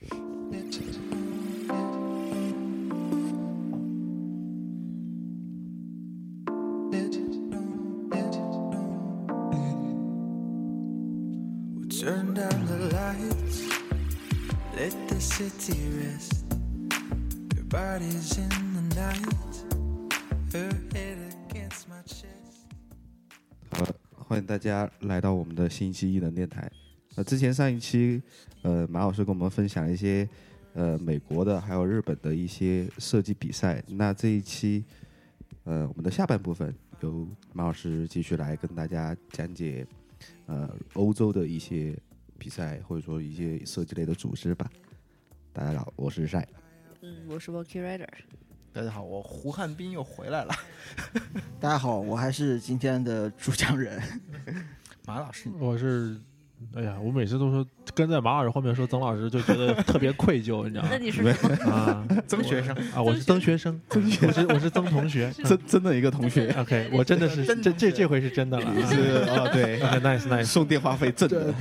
We'll turn down the lights, let the city rest. Your body's in the night, her head against my chest. 好，欢迎大家来到我们的星期一的电台。呃，之前上一期，呃，马老师跟我们分享了一些呃美国的还有日本的一些设计比赛。那这一期，呃，我们的下半部分由马老师继续来跟大家讲解，呃，欧洲的一些比赛或者说一些设计类的组织吧。大家好，我是晒。嗯，我是 Walkie Rider。大家好，我胡汉斌又回来了。大家好，我还是今天的主讲人。马老师，我是，哎呀，我每次都说跟在马老师后面说曾老师，就觉得特别愧疚，你知道吗 那？你是？啊，曾学生，啊，我是曾学生，我是我是曾同学。真真的一个同学 OK，我真的是这这这回是真的了啊。是啊，对，OK，nice nice，送电话费挣的。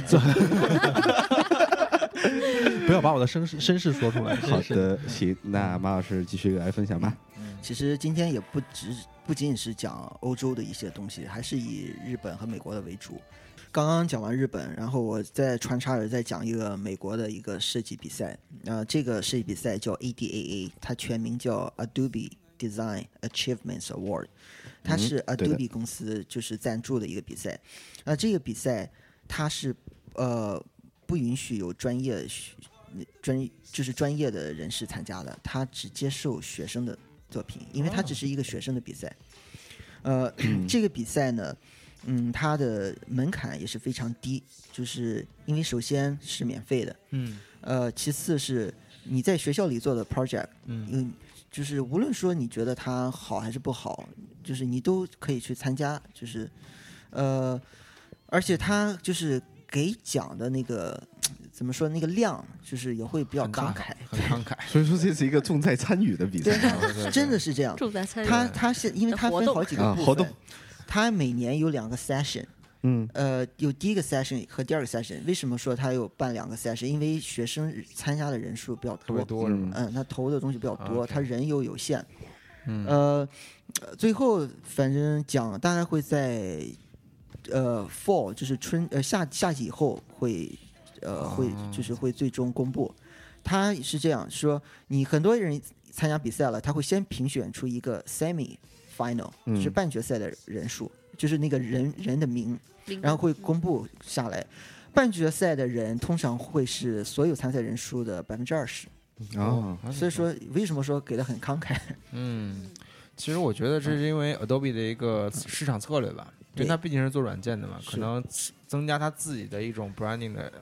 不要把我的身世身世说出来。好，的，行，那马老师继续来分享吧。其实今天也不只不仅仅是讲欧洲的一些东西，还是以日本和美国的为主。刚刚讲完日本，然后我再穿插着再讲一个美国的一个设计比赛。呃，这个设计比赛叫 ADAA，它全名叫 Adobe Design Achievements Award，它是 Adobe 公司就是赞助的一个比赛。那这个比赛它是呃不允许有专业学专就是专业的人士参加的，它只接受学生的作品，因为它只是一个学生的比赛。呃，这个比赛呢，嗯，它的门槛也是非常低，就是因为首先是免费的，嗯。呃，其次是你在学校里做的 project，嗯。因为就是无论说你觉得它好还是不好，就是你都可以去参加，就是呃，而且它就是给奖的那个怎么说那个量，就是也会比较慷慨，很慷慨。所以说这是一个重在参与的比赛，真的是这样。重在参与。它它是因为他分好几个部分，啊活动它每年有两个 session，嗯呃，有第一个 session 和第二个 session。为什么说他有办两个 session？因为学生参加的人数比较特别多是吗？嗯，他投的东西比较多他人又有限，嗯呃，呃最后反正奖大概会在呃 fall，就是春呃夏夏季以后会呃会哦就是会最终公布。他是这样说，你很多人参加比赛了，他会先评选出一个 semi final，、嗯就是半决赛的人数，就是那个人人的名，然后会公布下来。半决赛的人通常会是所有参赛人数的百分之二十。哦，所以说，为什么说给的很慷慨？嗯，其实我觉得这是因为 Adobe 的一个市场策略吧，因为对它毕竟是做软件的嘛，可能增加它自己的一种 branding 的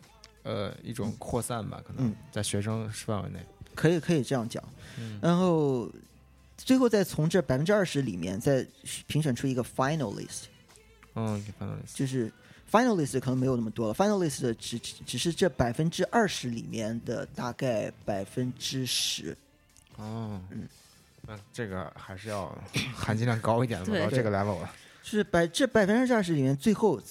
呃一种扩散吧，可能嗯在学生范围内。可以可以这样讲。嗯然后最后再从这百分之二十里面再评选出一个 finalist，嗯，，finalist 就是 finalist 可能没有那么多了，finalist 只只是这百分之二十里面的大概百分之十。哦，嗯，那这个还是要含金量高一点的，对到这个 level 了。就是百这百分之二十里面，最后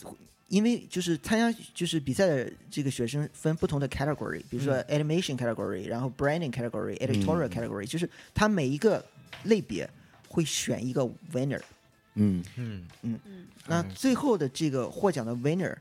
因为就是参加就是比赛的这个学生分不同的 category，比如说 animation category，、然后 branding category、editorial 嗯。category，、就是他每一个类别会选一个 winner。嗯。嗯。嗯，那嗯最后的这个获奖的 winner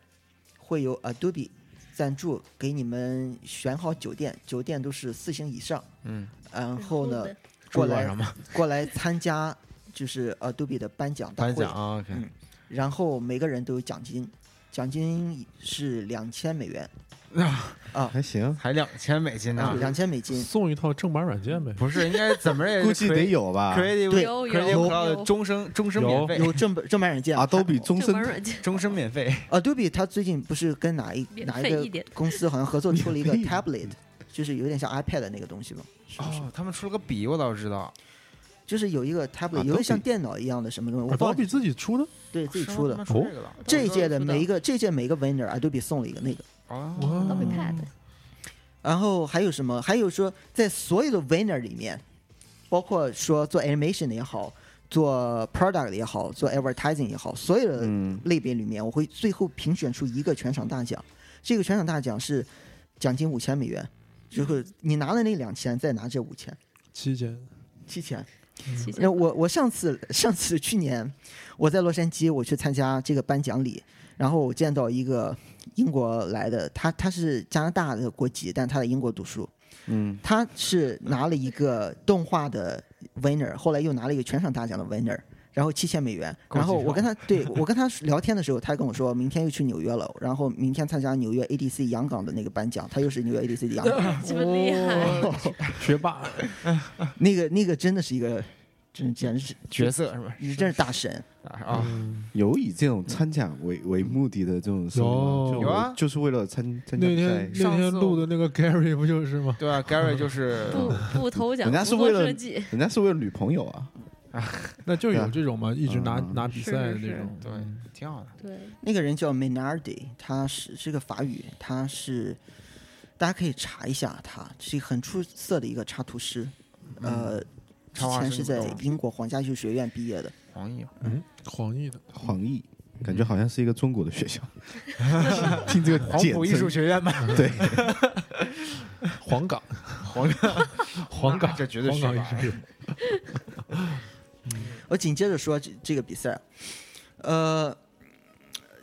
会由 Adobe 赞助给你们选好酒店，酒店都是四星以上，嗯，然后呢过来？过来参加就是 Adobe 的颁奖大会。颁奖，啊，OK，嗯。然后每个人都有奖金，奖金是两千美元啊。啊，还行，还两千美金呢，两千美金。送一套正版软件呗。不是应该怎么也估计得有吧。Creative 对有终生终身免费，有正版正版软件，Adobe 终身软件。终身免费。Adobe 他最近不是跟哪一哪一个公司好像合作出了一个 tablet，就是有点像 iPad 的那个东西吗？哦，他们出了个笔，我倒知道，就是有一个 tablet，有一个像电脑一样的什么东西，Adobe 自己出的，对自己出的。这届的每一个个这一届每一个 winner Adobe 送了一个那个，哦，然后还有什么？还有说在所有的 winner 里面，包括说做 animation 的也好，做 product 的也好，做 advertising 也好，所有的嗯类别里面，我会最后评选出一个全场大奖。这个全场大奖是奖金五千美元，就是你拿了那两千，再拿这五千，七千，七千。那我我上次上次去年我在洛杉矶，我去参加这个颁奖礼，然后我见到一个英国来的，他他是加拿大的国籍，但他在英国读书，嗯，他是拿了一个动画的 winner，后来又拿了一个全场大奖的 winner。然后七千美元，然后我跟他对我跟他聊天的时候，他跟我说明天又去纽约了，然后明天参加纽约 ADC 洋港的那个颁奖，他又是纽约 ADC 的洋港，这么厉害，学霸，那个那个真的是一个，真简直是角色是吧？你真是大神，啊，嗯有以这种参奖为为目的的这种生活吗？有就有啊。就是为了参参加那比赛。天。那天录的那个 Gary 不就是吗？对啊，Gary 就是 不不投奖，人家是为了，人家是为了女朋友啊，那就有这种嘛，一直拿嗯。拿比赛的那种。对嗯，挺好的。对，那个人叫 Menardi，他是是个法语，他是大家可以查一下他，是一个很出色的一个插图师，呃，之插画前是在英国皇家艺术学院毕业的。黄奕，嗯，黄奕的，黄奕，感觉好像是一个中国的学校。听这个黄埔艺术学院吧？对，黄冈，黄 黄冈，这绝对黄是我紧接着说这这个比赛，呃，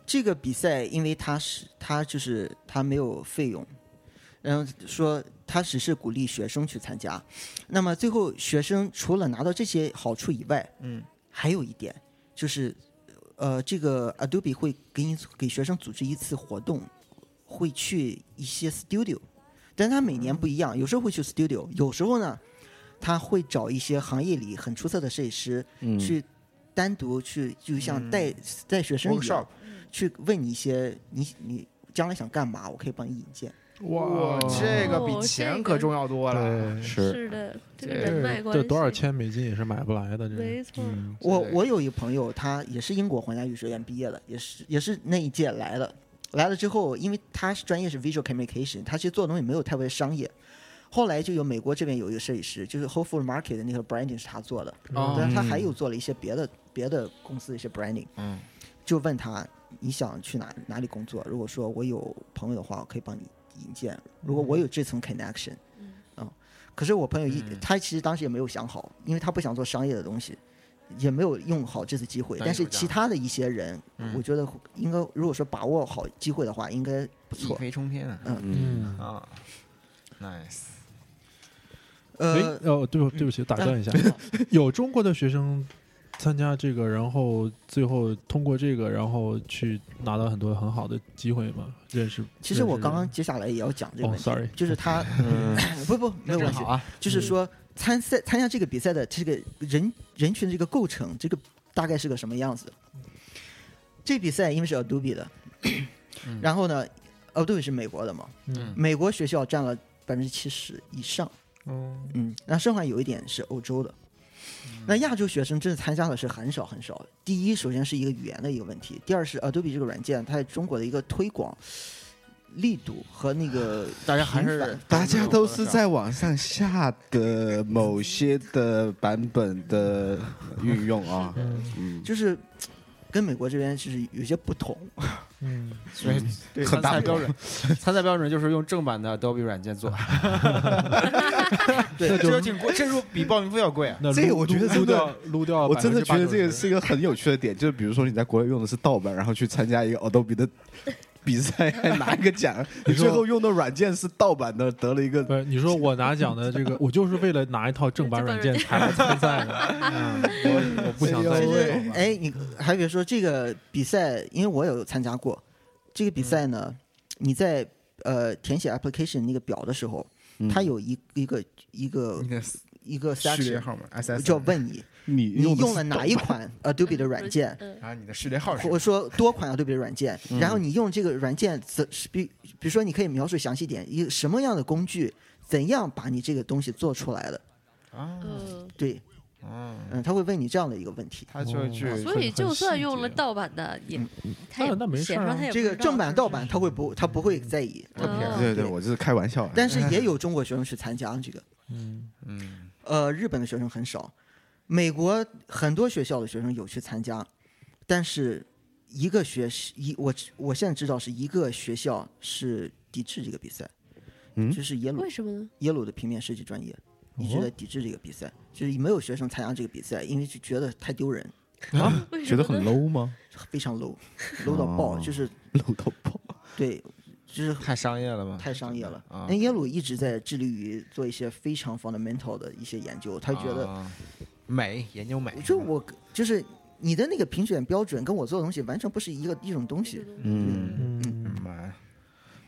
这个比赛因为他是他就是他没有费用，然后说他只是鼓励学生去参加，那么最后学生除了拿到这些好处以外，嗯，还有一点就是，呃，这个 Adobe 会给你给学生组织一次活动，会去一些 studio，但他每年不一样，有时候会去 studio，有时候呢，他会找一些行业里很出色的设计师，嗯，去单独去，就像嗯。带、带学生一 workshop 样，去问你一些你你将来想干嘛，我可以帮你引荐。哇，这个比哦钱可重要多了。对，是是的，这个这人脉关系，这多少？钱美金也是买不来的，这没错，嗯我我有一个朋友，他也是英国皇家艺术学院毕业的，也是 也是那一届来的。来了之后，因为他是专业是 visual communication，他其实做的东西没有太为商业。后来就有美国这边有一个设计师，就是 Whole Foods Market 的那个 branding 是他做的，哦但是他还有做了一些别的别的公司的一些 branding。嗯，就问他你想去哪哪里工作？如果说我有朋友的话，我可以帮你引荐。如果我有这层 connection，嗯，可是我朋友一、嗯他其实当时也没有想好，因为他不想做商业的东西，也没有用好这次机会。但是其他的一些人，嗯我觉得应该如果说把握好机会的话，应该不一错。飞冲天啊！嗯，嗯，啊，nice。呃哎，，哦，对不对不起，打断一下，有中国的学生参加这个，然后最后通过这个，然后去拿到很多很好的机会嘛？认识？其实我刚刚接下来也要讲这个哦问题，，sorry。就是他嗯 不不没有关系，啊，就是说参赛参加这个比赛的这个人人群的这个构成，这个大概是个什么样子？这比赛因为是 Adobe 的，嗯。然后呢，Adobe 是美国的嘛，嗯。美国学校占了百分之七十以上，嗯嗯，那剩下有一点是欧洲的。那亚洲学生真的参加的是很少很少。第一，首先是一个语言的一个问题；第二是 Adobe 这个软件，它在中国的一个推广力度和那个 大家还是大家都是在网上下的某些的版本的运用啊，就是跟美国这边是有些不同。嗯，所以很参赛标准，参赛标准就是用正版的 Adobe 软件做，对这就挺贵，这入比报名费要贵啊。那这个我觉得撸真的掉撸掉，我真的觉得这个是一个很有趣的点，就是比如说你在国内用的是盗版，然后去参加一个 Adobe 的比赛，还拿一个奖，你最后用的软件是盗版的，得了一个不是你说我拿奖的这个，我就是为了拿一套正版软件才来参赛的，嗯，我我不想再其实哎你还别说这个比赛，因为我有参加过这个比赛呢。你在呃填写 application 那个表的时候，嗯。它有一一个一个一个序列 section 号码 SS，就要问你，你你用了用的是哪一款 Adobe 的软件，嗯，然后你的序列号是或者说多款 Adobe 的软件，嗯。然后你用这个软件怎比比如说你可以描述详细点，一个什么样的工具，怎样把你这个东西做出来的？啊，嗯，对，嗯，嗯，他会问你这样的一个问题。他就会去，所以就算用了盗版的，也他也没事这个正版盗版他会不他不会在意，对对，对我就是开玩笑。啊，但是也 有中国学生去参加这个。嗯嗯。呃，日本的学生很少，美国很多学校的学生有去参加，但是一个学一我我现在知道是一个学校是抵制这个比赛，嗯就是耶鲁为什么呢？耶鲁的平面设计专业一直在抵制这个比赛，就是没有学生参加这个比赛，因为就觉得太丢人，啊 觉得很 low 吗非常 low，low 到爆，哦就是？low 到爆。对，就是太商业了吗？太商业了。啊那耶鲁一直在致力于做一些非常 fundamental 的一些研究，他觉得，啊美研究美，就我就是你的那个评选标准跟我做的东西完全不是一个一种东西。嗯，嗯，买。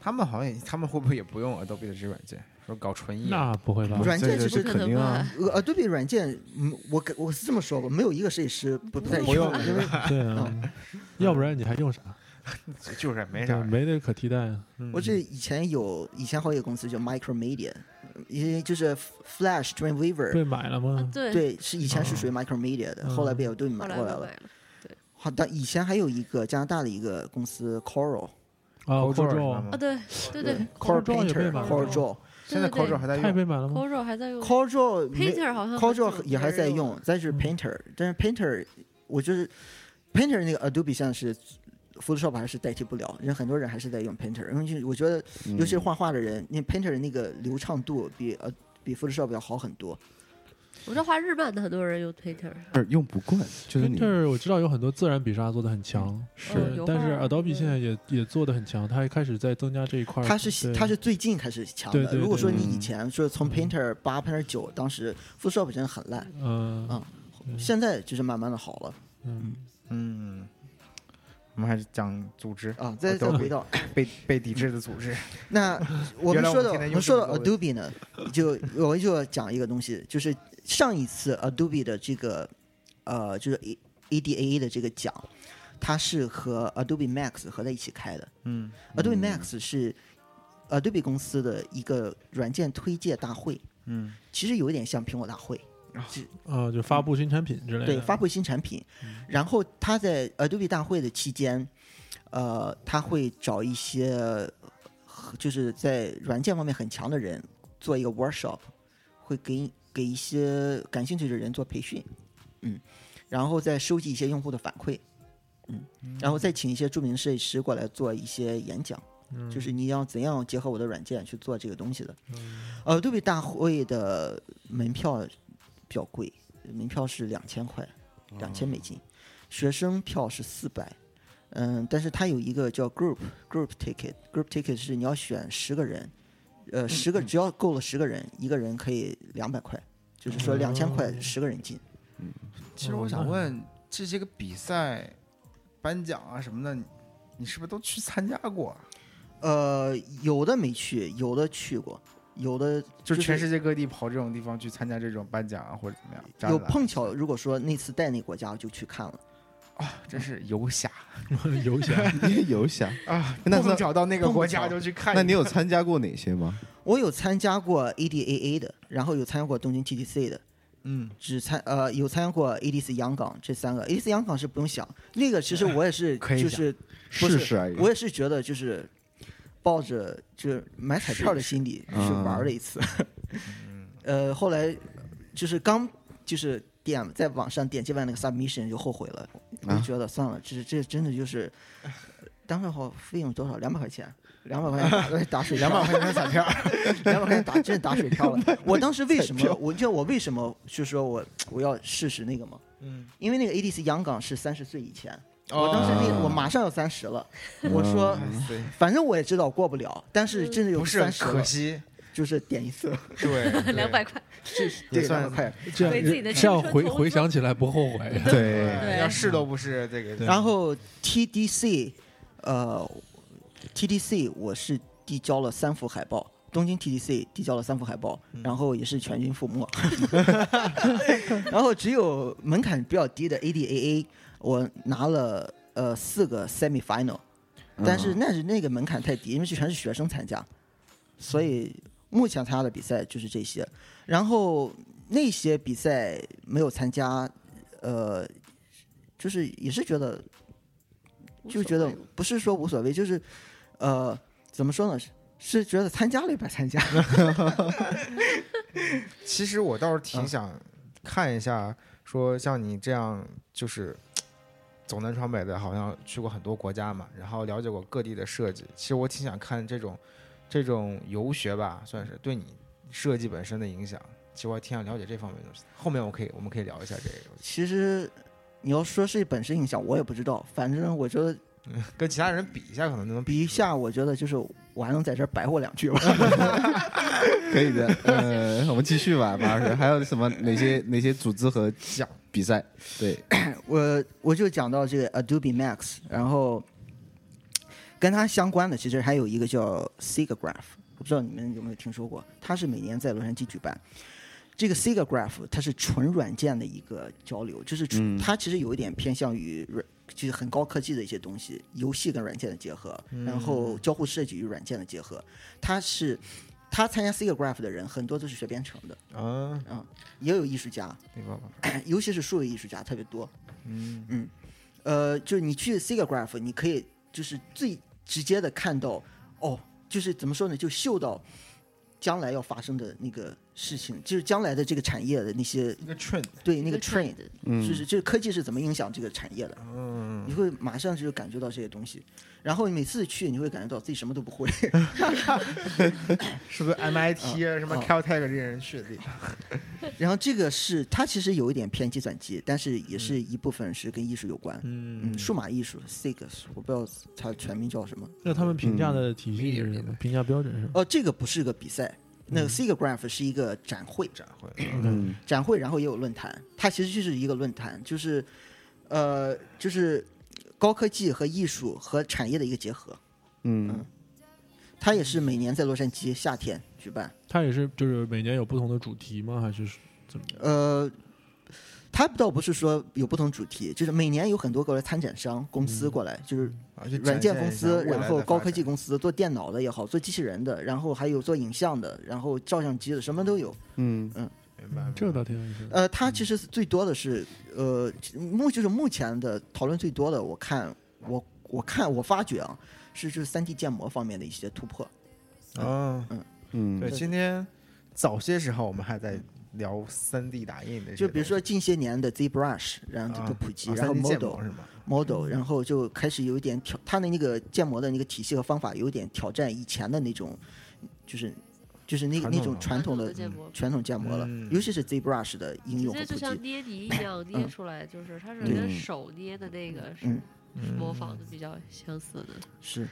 他们好像也，他们会不会也不用 Adobe 的这软件？说搞纯艺？那不会吧？软件其实肯定啊，呃，Adobe 软件，嗯，我跟我是这么说吧，没有一个设计师不不在不用用，因为对啊，要不然你还用啥？就是没啥。没那可替代啊。我这以前有以前好几个公司叫 Micromedia，因为就是 Flash Dreamweaver，被买了啊吗？对，对，是以前是属于 Micromedia 的，嗯后来被 Adobe 后买过来了。好的，以前还有一个加拿大的一个公司 Coral，啊 Coral 是，Coral 吗啊，对对对了 Painter，Coral Draw，现在对对 Coral 还在用，太被买了吗？，Coral 还在用 Coral Draw 没，Painter 好像 Draw 也还在用没人了，再是 Painter，但是 Painter 我就是 Painter 那个 Adobe 像是 Photoshop 还是代替不了，人很多人还是在用 Painter，因为就我觉得尤其是画画的人，那 Painter 的那个流畅度比呃比 Photoshop 要好很多。我知道画日漫的很多人用 Painter，用不惯，就是我知道有很多自然笔刷做的很强，是。嗯但是 Adobe 现在也也做的很强，它还开始在增加这一块儿。它是它是最近开始强的。对对如果说你以前说从 Painter 八 Painter 九，当时 Photoshop 真的很烂，嗯。啊现在就是慢慢的好了。嗯。嗯，我们还是讲组织啊。再再回到被被抵制的组织。那 我们说的，我们说到这么多 Adobe 呢，就我就要讲一个东西，就是上一次 Adobe 的这个呃，就是 A ADAA 的这个奖，它是和 Adobe Max 合在一起开的。嗯 Adobe Max 是 Adobe 公司的一个软件推介大会，嗯其实有一点像苹果大会。啊，就发布新产品之类的。对，发布新产品，然后他在 Adobe 大会的期间，呃，他会找一些呃就是在软件方面很强的人做一个 workshop，会给给一些感兴趣的人做培训，嗯，然后再收集一些用户的反馈，嗯，然后再请一些著名设计师过来做一些演讲。嗯就是你要怎样结合我的软件去做这个东西的。呃，Adobe 大会的门票比较贵，门票是两千块，两千美金，学生票是四百。嗯，但是它有一个叫 group group ticket，group ticket 是你要选十个人，呃，十个只要够了十个人，一个人可以两百块，就是说两千块十个人进。嗯其实我想问，这些个比赛、颁奖啊什么的，你你是不是都去参加过？呃，有的没去，有的去过，有的就是全世界各地跑这种地方去参加这种颁奖啊，或者怎么样？有碰巧，如果说那次带那个国家，我就去看了。啊，真是游侠 游侠，游侠。啊！那是碰巧到那个国家就去看。那你有参加过哪些吗？我有参加过 ADAA 的，然后有参加过东京 TTC 的，嗯，只参呃有参加过 ADC 阳港这三个。ADC 阳港是不用想，那个其实 我也是就是不是试试而已。我也是觉得就是抱着就是买彩票的心理去嗯玩了一次。呃，后来就是刚就是点在网上点击完那个 submission 就后悔了，我就啊觉得算了，这这真的就是当时好费用多少？两百块钱。两百块钱打 打水漂，两百块钱彩票，两百块钱打真的打水漂了。我当时为什么？我知道我为什么就说我我要试试那个吗？嗯，因为那个 ADC 阳港是三十岁以前，我当时那我马上要三十了，我说反正我也知道过不了，但是真的有三十可惜，就是点一次，对，两百块，对，也算两百块。这样回回想起来不后悔。对，对要试都不是这个。然后 TDC，呃，TDC 我是递交了三幅海报，东京 TDC 递交了三幅海报，然后也是全军覆没。然后只有门槛比较低的 ADAA，我拿了呃四个 semi final，但是那是那个门槛太低，因为全是学生参加，所以目前参加的比赛就是这些。然后那些比赛没有参加，呃，就是也是觉得就觉得不是说无所谓，就是呃，怎么说呢？是是觉得参加了也白参加。其实我倒是嗯挺想看一下，说像你这样就是走南闯北的，好像去过很多国家嘛，然后了解过各地的设计。其实我挺想看这种这种游学吧，算是对你设计本身的影响。其实我还挺想了解这方面的东西。后面我可以我们可以聊一下这个，其实你要说是本身影响，我也不知道。反正我觉得 跟其他人比一下，可能就能出比一下，我觉得就是我还能在这儿白活两句吧。可以的。呃，我们继续吧，马老师，还有什么哪些哪些组织和讲比赛？对，我我就讲到这个 Adobe Max，然后跟它相关的其实还有一个叫 SIGGRAPH，我不知道你们有没有听说过，它是每年在洛杉矶举办。这个 SIGGRAPH 它是纯软件的一个交流，就是纯、嗯它其实有一点偏向于软，就是很高科技的一些东西，游戏跟软件的结合，然后交互设计与软件的结合。它是他参加 SIGGRAPH 的人很多都是学编程的，啊，也有艺术家，明白吧？尤其是数位艺术家特别多。嗯。呃，就是你去 SIGGRAPH，你可以就是最直接的看到，哦，就是怎么说呢，就嗅到将来要发生的那个事情，就是将来的这个产业的那些那个 trend，对那个就是这个科技是怎么影响这个产业的，嗯，你会马上就感觉到这些东西。然后你每次去，你会感觉到自己什么都不会。是不是 MIT 啊，什么啊 Caltech 这些人去的地方？然后这个是它其实有一点偏计算机，但是也是一部分是跟艺术有关。嗯嗯，数码艺术 SIG，我不知道它全名叫什么。那他们评价的体系是什么？评价标准是什么？哦，这个不是个比赛，那个 SIGGRAPH 是一个展会，展会，嗯展会，然后也有论坛，它其实就是一个论坛，就是，呃，就是高科技和艺术和产业的一个结合。嗯它也是每年在洛杉矶夏天举办。它也是就是每年有不同的主题吗？还是怎么？呃，它倒不是说有不同主题，就是每年有很多过来参展商公司过来，就是软件公司，然后高科技公司做电脑的也好，做机器人的，然后还有做影像的，然后照相机的，什么都有。嗯明白这个倒挺有意思。呃，它其实最多的是，呃，目就是目前的讨论最多的，我看我我看我发觉啊，是就是三 D 建模方面的一些突破。啊，嗯，对，今天早些时候我们还在聊三 D 打印的就比如说近些年的 ZBrush，然后这个普及，啊然后 model 是吗？model，然后就开始有一点挑，它的那个建模的那个体系和方法有点挑战以前的那种，就是就是那个那种传统的建模，传统建模了，嗯。尤其是 ZBrush 的应直接就。像捏泥一样捏出来，就是它是嗯。跟手捏的那个是模仿的比较相似的。是，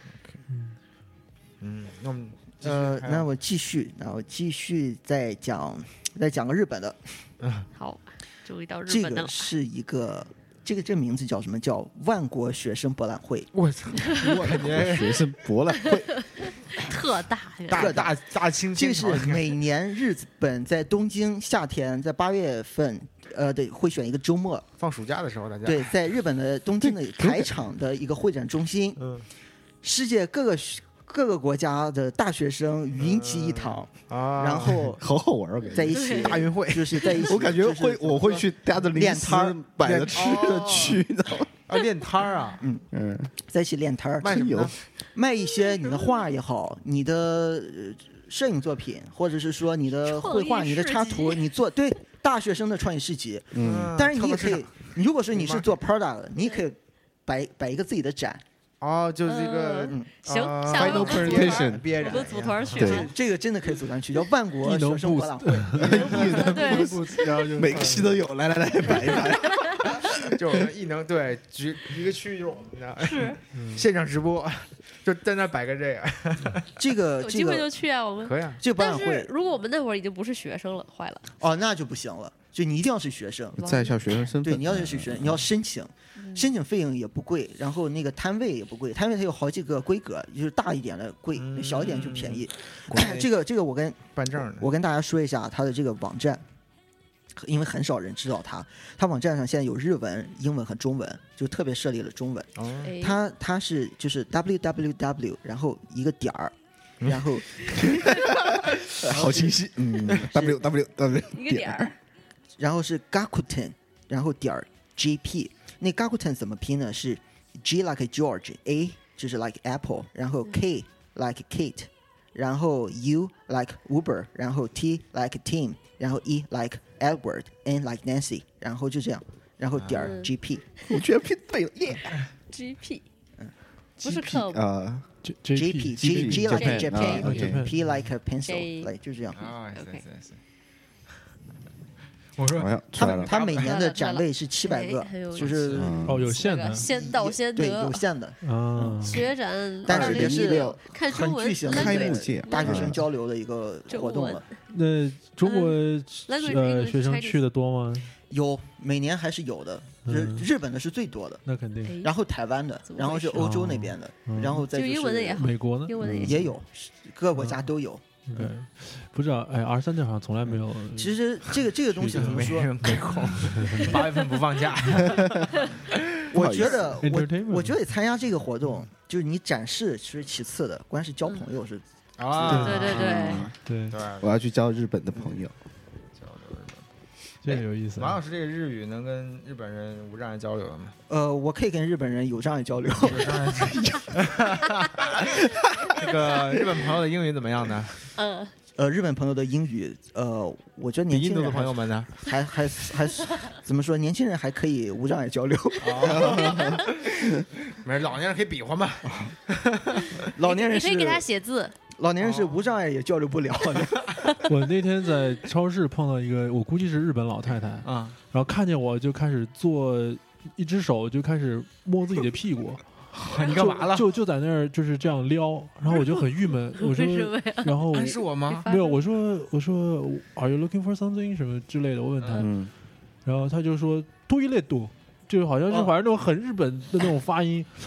嗯，那我们呃，那我继续，那我继续再讲，再讲个日本的。嗯。好，终于到日这本的了，个是一个，这个这个名字叫什么？叫万国学生博览会。我操，我感觉学生博览会，特大大大。大清这是每年日本在东京夏天，在八月份，呃，对，会选一个周末，放暑假的时候，大家。对，在日本的东京的 台场的一个会展中心，嗯。世界各个各个国家的大学生云集一堂，啊，然后 好好玩儿，我感觉。在一起大运会。就是在一起，我感觉就是会，我会去大家的练摊儿。摆着练吃的哦去，你知道吗？啊练摊儿啊，嗯。嗯，在一起练摊儿，卖什么？卖一些你的画也好，你的呃摄影作品，或者是说你的绘画、你的插图，你做对大学生的创意市集。嗯，但是你也可以如果说你是做 Prada 的，你也可以摆摆一个自己的展。哦，就是一个嗯行啊下回我 Final 们 presentation 憋着我们组团去对。这个真的可以组团去，叫万国 能学生博览会。对，然后就每个系都有，来来来，摆一摆。就我们艺能对局一个区域就是我们的，是现场直播，就在那摆个这个，这个有机会就去啊，我们。可以啊。这个博但是览会如果我们那会儿已经不是学生了，坏了。哦，那就不行了，就你一定要是学生。在校学生身对，份，你要是学生，你要申请，申请费用也不贵，然后那个摊位也不贵，摊位它有好几个规格，就是大一点的贵，嗯小一点就便宜。这个这个我跟办证的，我跟大家说一下它的这个网站，因为很少人知道它。它网站上现在有日文、英文和中文，就特别设立了中文。哦哎，它它是就是 www，然后一个点儿，然后 好清晰。嗯，W W W 一个点儿，然后是 Gakuten，然后点儿 JP。那 Gakuten 怎么拼呢？是 G like George，A 就是 like Apple，然后 K like Kate，然后 U like Uber，然后 T like Team，然后 E like Edward，N like Nancy，然后就这样，然后点儿嗯 GP。我居然拼对了，耶 GP 不是 com 啊 J JP J G G like Japan，Japan 啊，OK P like a pencil，J 来就这样。我说好像出他来了，他每年的展位是七百个哎很有，意就是嗯哦有限的先到先对得有限的，啊，学展，但是也是2016一个看中文很巨型的开对幕届大学生嗯交流的一个活动了。那中国呃 English 学生 Chinese 去的多吗？有每年还是有的，日嗯日本的是最多的，那肯定。哎然后台湾的怎，么然后回事是欧洲那边的嗯，然后再就英文的也是好美国呢？英文的也有，各个国家都有。对，不知道哎，R 三这好像从来没有。其实这个这个东西怎么说？人没空，八月份不放假。我觉得我我觉得参加这个活动，就是你展示是其次的，关键是交朋友是。啊，对对对对，对，我要去交日本的朋友。这个有意思。马老师这个日语能跟日本人无障碍交流了吗？呃，我可以跟日本人有障碍交流。有障碍。这个日本朋友的英语怎么样呢？嗯，呃，日本朋友的英语，呃，我觉得比印度的年轻人还朋友们呢？还还还是怎么说？年轻人还可以无障碍交流，没事，老年人可以比划嘛。老年人可以给他写字，老年人是无障碍也交流不了的。我那天在超市碰到一个，我估计是日本老太太，啊，然后看见我就开始做，一只手就开始摸自己的屁股，你干嘛了？就就在那儿就是这样撩，然后我就很郁闷，我说？然后是我吗？没有，我说我说 Are you looking for something 什么之类的，我问他，嗯，然后他就说 Do you let do，就好像是哦。反正那种很日本的那种发音。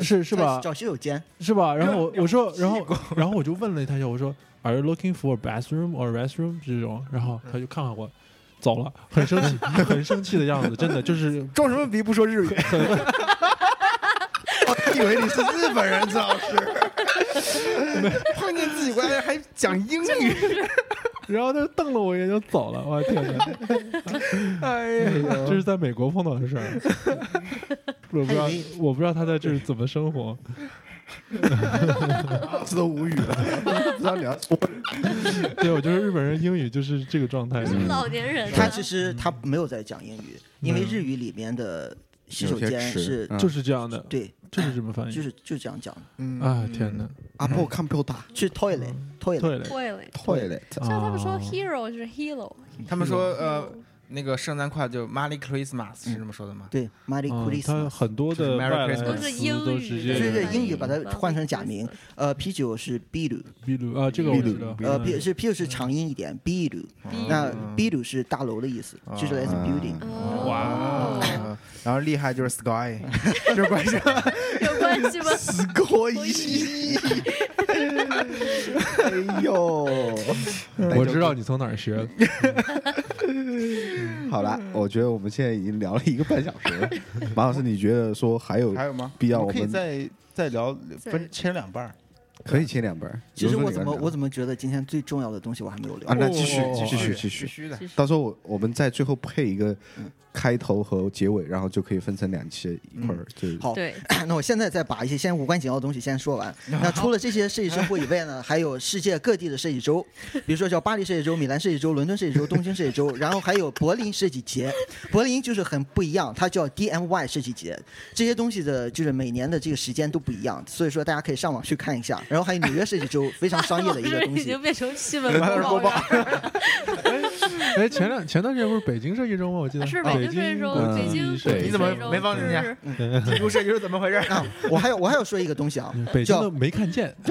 是是吧？找洗手间，是吧？然后我 我说，然后 然后我就问了他一下，我说 Are you looking for a bathroom or restroom 这种，然后他就看看我。走了，很生气，很生气的样子，真的就是装什么逼不说日语？以为你是日本人，赵老师。碰见自己国家人还讲英语，然后他就瞪了我一眼就走了，我的天哪！哎呀，这是在美国碰到的事儿，我不知道我不知道他在这儿怎么生活。这都无语了，不知道你要说。对，我觉得日本人英语就是这个状态。老年人啊，他其实他没有在讲英语，因为日语里面的洗手间是嗯就是这样的，对，就是这么翻译。就是就这样讲的，嗯啊，天哪！Apple Computer 是 toilet toilet。对嘞，会了。Toilet，像他们说啊 hero 就是 hero，他们说呃，那个圣诞快就 Merry Christmas 是这么说的吗？对，Merry Christmas。很多的 Merry 外来 Christmas 都是词英语都直接对对对，英语把它换成假名。呃，啤酒是 bilu，比如啊，这个我知道。呃，嗯啤是啤酒是长音一点，bilu。那 bilu 是大楼的意思，就是来自 building。哦哇啊然后厉害就是 Sky，这关系吗有关系吗？？Sky。哎呦，我知道你从哪儿学的。好了，我觉得我们现在已经聊了一个半小时了。马老师，你觉得说还有还有吗？必要我们可以再再聊分切两半儿。可以切两半儿？其实我怎么我怎么觉得今天最重要的东西我还没有聊啊？？那继续哦继续继续，须的。到时候我我们在最后配一个开头和结尾，然后就可以分成两期一块儿就好，对，那我现在再把一些先无关紧要的东西先说完。那除了这些设计生活以外呢，还有世界各地的设计周，比如说叫巴黎设计周、米兰设计周、伦敦设计周、东京设计周，然后还有柏林设计节。柏林就是很不一样，它叫 DMY 设计节。这些东西的就是每年的这个时间都不一样，所以说大家可以上网去看一下。然后还有纽约设计周，非常商业的一个东西已经。变成新闻播报了。哎，前两前段时间不是北京设计周吗？我记得是北北京你怎么没放进去是 记住设计是怎么回事？啊，我还有我还有说一个东西啊，北京叫的没看见，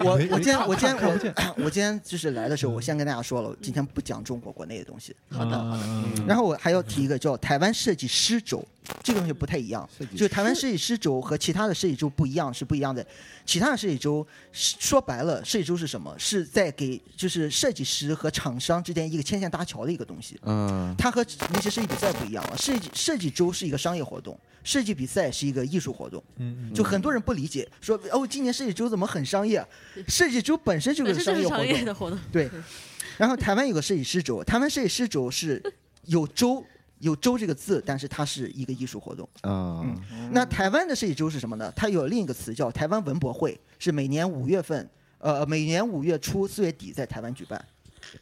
我我今天我今天我我今天就是来的时候，我先跟大家说了，今天不讲中国国内的东西。好的，好的然后我还要提一个叫台湾设计师周，这个东西不太一样。就台湾设计师周和其他的设计周不一样，是不一样的。其他的设计周说白了，设计周是什么？是在给就是设计师和厂商之间一个牵线搭桥的一个东西。嗯它和那些设计比赛不一样了。设计设计周是一个商业活动，设计比赛是一个艺术活动。嗯就很多人不理解，说哦，今年设计周怎么很商业？设计周本身就是商商业活动。业的活动，对，然后台湾有个设计师周，台湾设计师周是有周有周这个字，但是它是一个艺术活动。啊那台湾的设计周是什么呢？它有另一个词叫台湾文博会，是每年五月份，呃，每年五月初四月底在台湾举办。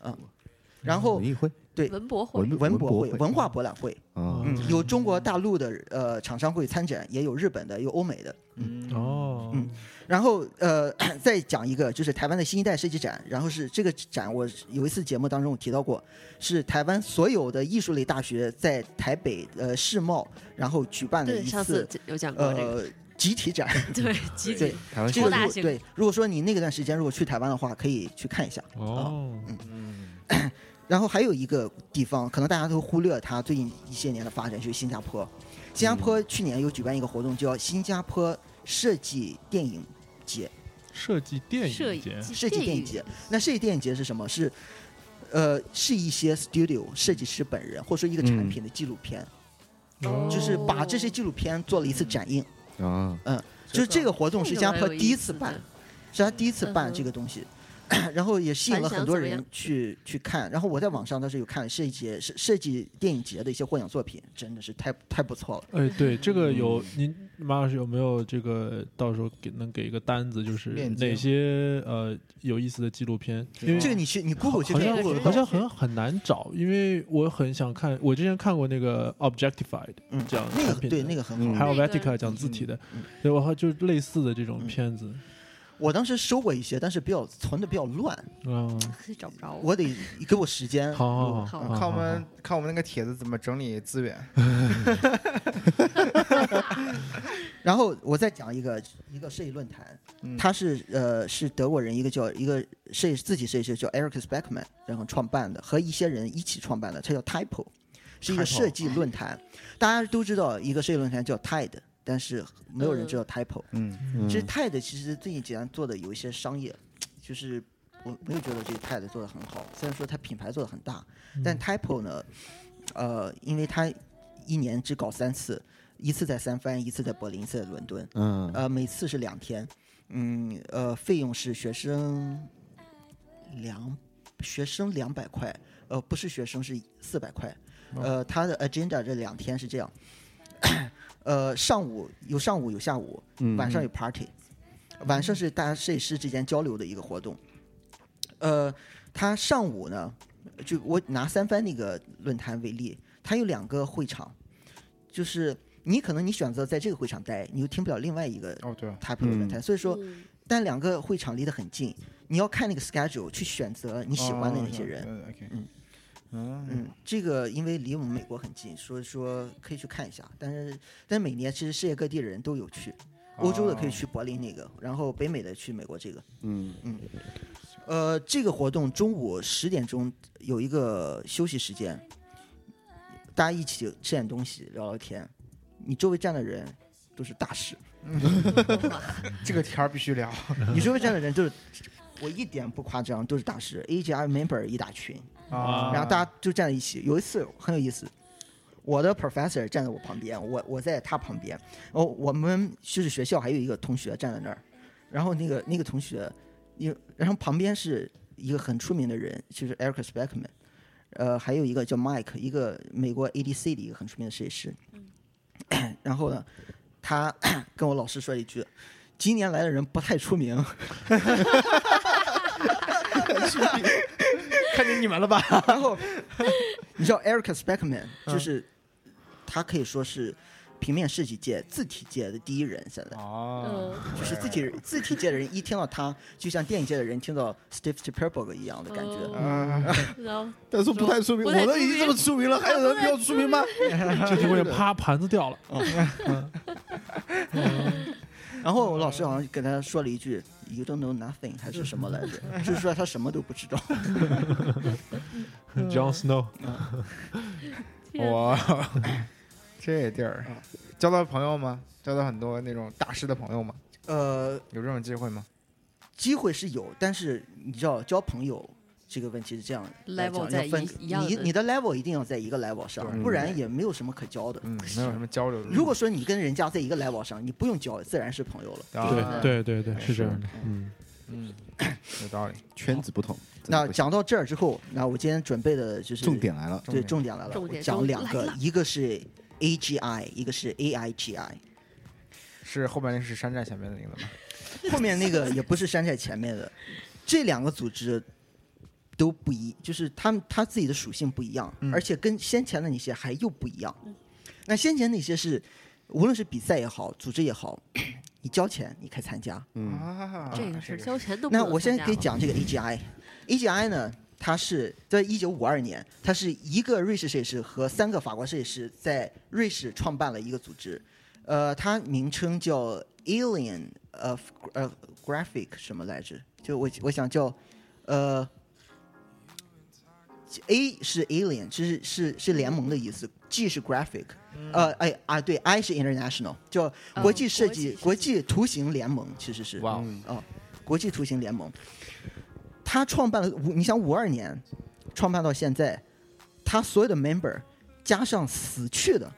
嗯，然后文艺会对文博会文文博会、会文化博览会，啊，嗯，有中国大陆的呃厂商会参展，也有日本的，有欧美的。嗯哦，嗯然后呃，再讲一个，就是台湾的新一代设计展。然后是这个展，我有一次节目当中我提到过，是台湾所有的艺术类大学在台北呃世贸，然后举办的，一次次有讲过这个，呃集体展。对，集体，台湾这个如超大对，如果说你那个段时间如果去台湾的话，可以去看一下。哦，嗯然后还有一个地方，可能大家都忽略它最近一些年的发展，就是新加坡。新加坡去年有举办一个活动，叫新加坡设计电影节。设计电影节，设计电影节。那设计电影节是什么？是，呃，是一些 studio 设计师本人，或者说一个产品的纪录片，哦就是把这些纪录片做了一次展映。啊，就是这个活动是新加坡第一次办，是他第一次办这个东西。然后也吸引了很多人去去看，然后我在网上当时有看设计节设设计电影节的一些获奖作品，真的是太太不错了。哎，对，这个有嗯您马老师有没有这个到时候给能给一个单子，就是哪些呃有意思的纪录片？因为这个你去你 Google 去好像好像很很难找，因为我很想看，我之前看过那个 Objectified 嗯讲那个对那个很好。还有 Vatica 讲字体的嗯，对，我还就是类似的这种嗯片子，我当时收过一些，但是比较存的比较乱，嗯，找不着我。得给我时间。好好好，好好看我们看我们那个帖子怎么整理资源。然后我再讲一个一个设计论坛，嗯。他是呃是德国人，一个叫一个设计自己设计师叫 Eric Speckman，然后创办的，和一些人一起创办的，他叫 Typo，是一个设计论坛。大家都知道一个设计论坛叫 Tide，但是没有人知道 Typo。嗯。嗯。其实 Tide 其实最近几年做的有一些商业，就是我没有觉得这个 Tide 做的很好，虽然说它品牌做的很大，但 Typo 呢，呃，因为它一年只搞三次，一次在三藩，一次在柏林，一次在伦敦，嗯。呃，每次是两天，嗯，呃，费用是学生两学生两百块，呃，不是学生是四百块，呃，他的 agenda 这两天是这样，呃，上午有上午有下午，嗯晚上有 party，晚上是大家设计师之间交流的一个活动。呃，他上午呢，就我拿三番那个论坛为例，他有两个会场，就是你可能你选择在这个会场待，你又听不了另外一个，type 的论坛，所以说，嗯。但两个会场离得很近，你要看那个 schedule 去选择你喜欢的那些人。哦，OK，嗯嗯嗯，这个因为离我们美国很近，所以说可以去看一下。但是，但是每年其实世界各地的人都有去，欧洲的可以去柏林那个，然后北美的去美国这个。嗯嗯呃，这个活动中午十点钟有一个休息时间，大家一起吃点东西，聊聊天。你周围站的人都是大师，这个天儿必须聊。你周围站的人就是，我一点不夸张，都是大师。AGR member 一大群，啊然后大家就站在一起。有一次很有意思，我的 professor 站在我旁边，我我在他旁边。哦，我们就是学校还有一个同学站在那儿，然后那个那个同学，因然后旁边是一个很出名的人，就是 Eric Speckman，呃，还有一个叫 Mike，一个美国 ADC 的一个很出名的设计师。然后呢，他 跟我老师说一句：“今年来的人不太出名。”看见你们了吧？然 后你知道 Eric Speckman 就是、他可以说是平面设计界、字体界的第一人，现在。哦，嗯就是字体字体界的人一听到他，就像电影界的人听到 Steve Spielberg 一样的感觉。嗯啊，然后但是不太出名，我都已经这么出名了，还有人比我出名吗？这就会啪盘子掉了，然后我老师好像跟他说了一句 “You don't know nothing” 还是什么来着，就是说他什么都不知道。John Snow，哇，这地儿交到朋友吗？交到很多那种大师的朋友吗？呃，有这种机会吗？机会是有，但是你知道交朋友这个问题是这样的 Level 讲，在分你你的 level 一定要在一个 level 上，不然也没有什么可交的。嗯，没有什么交流的。如果说你跟人家在一个 level 上，你不用交，自然是朋友了。啊对对对对，是这样的，嗯，嗯，有道理。圈子不同，那讲到这儿之后，那我今天准备的就是重点来了，对重点来了，我讲两个一个是 AGI，一个是 AIGI。是后面那是山寨前面的那个吗？后面那个也不是山寨前面的，这两个组织都不一，就是他们他自己的属性不一样，嗯而且跟先前的那些还又不一样嗯。那先前那些是，无论是比赛也好，组织也好，你交钱你可以参加。嗯啊，这个是交钱都不那我先能参加了给讲这个 AGI，AGI 呢，它是在一九五二年，它是一个瑞士设计师和三个法国设计师在瑞士创办了一个组织，呃，它名称叫 Alien of 呃 Graphic 什么来着？就我我想叫呃 A 是 Alien，是是是联盟的意思，G 是 Graphic，呃哎啊对，I 是 International，叫国际设计、哦国际图形联盟，其实是哇哦，哦，国际图形联盟，他创办了五，你想五二年创办到现在，他所有的 member 加上死去的，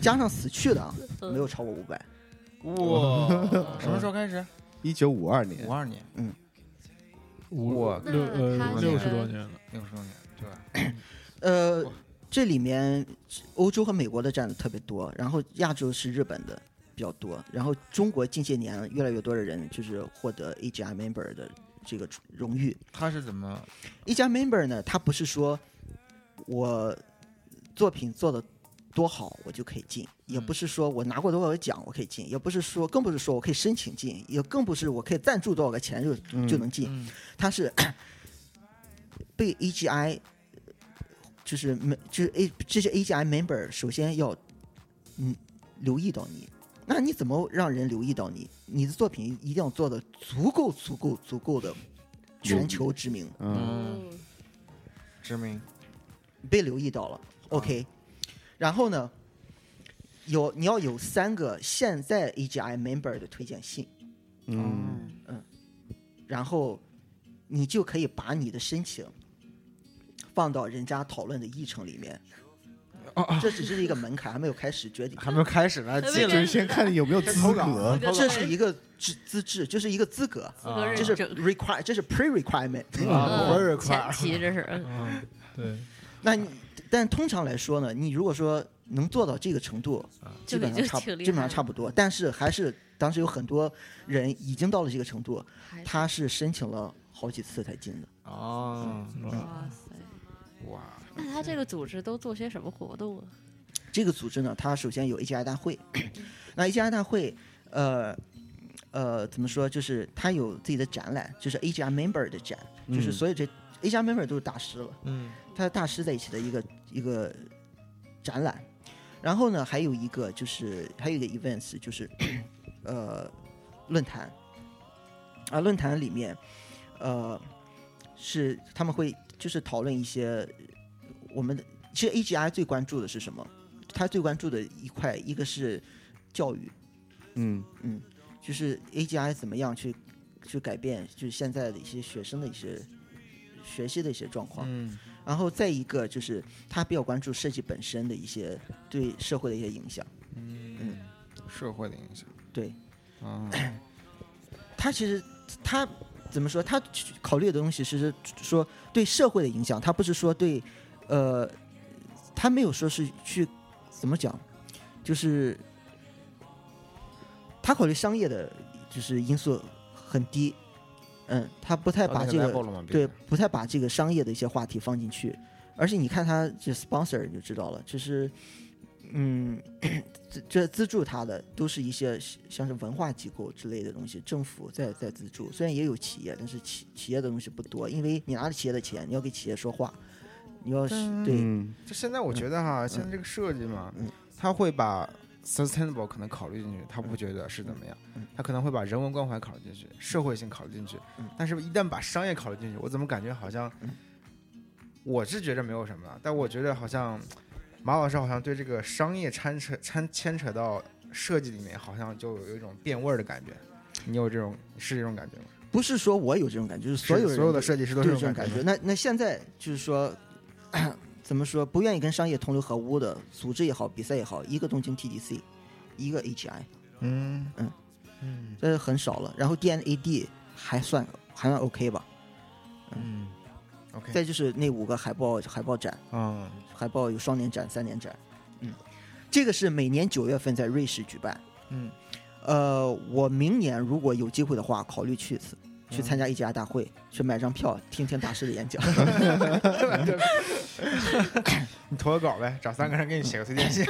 加上死去的啊，嗯。没有超过五百。哇，什么时候开始？一九五二年。五，二年，五我六呃六十多年了，六十多年，对吧？呃，这里面欧洲和美国的占的特别多，然后亚洲是日本的比较多，然后中国近些年越来越多的人就是获得 AGI member 的这个荣誉。他是怎么？一家 member 呢，他不是说我作品做的多好我就可以进，也不是说我拿过多少个奖我可以进，也不是说更不是说我可以申请进，也更不是我可以赞助多少个钱就、就能进，嗯他是被 AGI 就是没就是 A 这些 AGI member 首先要嗯留意到你。那你怎么让人留意到你？你的作品一定要做的足够、足够、足够的全球知名。嗯嗯知名，被留意到了，OK，、然后呢，有你要有三个现在 AGI member 的推荐信，嗯嗯然后你就可以把你的申请放到人家讨论的议程里面。这只是一个门槛，还没有开始决定。还没有开始呢，进了就是先看你有没有资格，这是一个资资质，就是一个资格，资格这是 require，这是 pre requirement。啊，不是嗯前提这是对，那你但通常来说呢，你如果说能做到这个程度，基本上差基本上差不多。但是还是当时有很多人已经到了这个程度，他是申请了好几次才进的。哦，哇塞，哇，那他这个组织都做些什么活动啊？这个组织呢，它首先有 AGI 大会，那 AGI 大会，呃呃，怎么说？就是它有自己的展览，就是 AGI member 的展，就是嗯所有这 AGI member 都是大师了。嗯他的大师在一起的一个一个展览。然后呢，还有一个就是还有一个 events 就是呃论坛啊，论坛里面呃是他们会就是讨论一些我们的其实 AGI 最关注的是什么？他最关注的一块一个是教育，嗯嗯，就是 AGI 怎么样去去改变，就是现在的一些学生的一些学习的一些状况。嗯然后再一个就是他比较关注设计本身的一些对社会的一些影响。嗯，社会的影响对啊，他其实他怎么说？他考虑的东西是说对社会的影响，他不是说对呃，他没有说是去怎么讲，就是他考虑商业的，就是因素很低。嗯，他不太把这个对，不太把这个商业的一些话题放进去，而且你看他这 sponsor 你就知道了，就是嗯，这这资助他的都是一些像是文化机构之类的东西，政府在在资助，虽然也有企业，但是企企业的东西不多，因为你拿着企业的钱，你要给企业说话，你要是对。嗯。就现在我觉得哈，现在这个设计嘛嗯，他会把 sustainable 可能考虑进去，他不觉得是怎么样嗯，他可能会把人文关怀考虑进去，社会性考虑进去嗯，但是一旦把商业考虑进去，我怎么感觉好像嗯，我是觉得没有什么，但我觉得好像马老师好像对这个商业牵扯掺牵扯到设计里面，好像就有一种变味儿的感觉。你有这种是这种感觉吗？不是说我有这种感觉，就是所有是所有的设计师都有这种感觉。那那现在就是说，怎么说？不愿意跟商业同流合污的组织也好，比赛也好，一个东京 TDC，一个 AGI，嗯嗯嗯这很少了。然后 DNAD 还算还算 OK 吧。嗯，OK，再就是那五个海报海报展，嗯海报有双年展、三年展。嗯，这个是每年九月份在瑞士举办。嗯呃，我明年如果有机会的话，考虑去一次。去参加一家大会，去买张票听听大师的演讲。你投个稿呗，找三个人给你写个推荐信。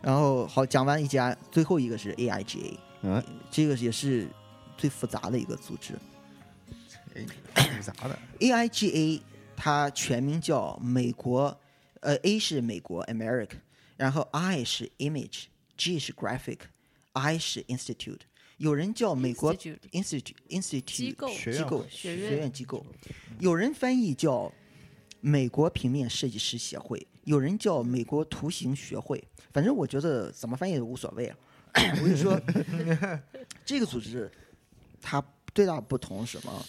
然后好讲完一家，最后一个是 AIGA，嗯，这个也是最复杂的一个组织。杂的，AIGA 它全名叫美国，呃，A 是美国 America，然后 I 是 Image，G 是 Graphic，I 是 Institute。有人叫美国 Institute Institute Institute 机构学院机构学学院院机构，有人翻译叫美国平面设计师协会，有人叫美国图形学会，反正我觉得怎么翻译都无所谓啊。我就说，这个组织它最大的不同是什么？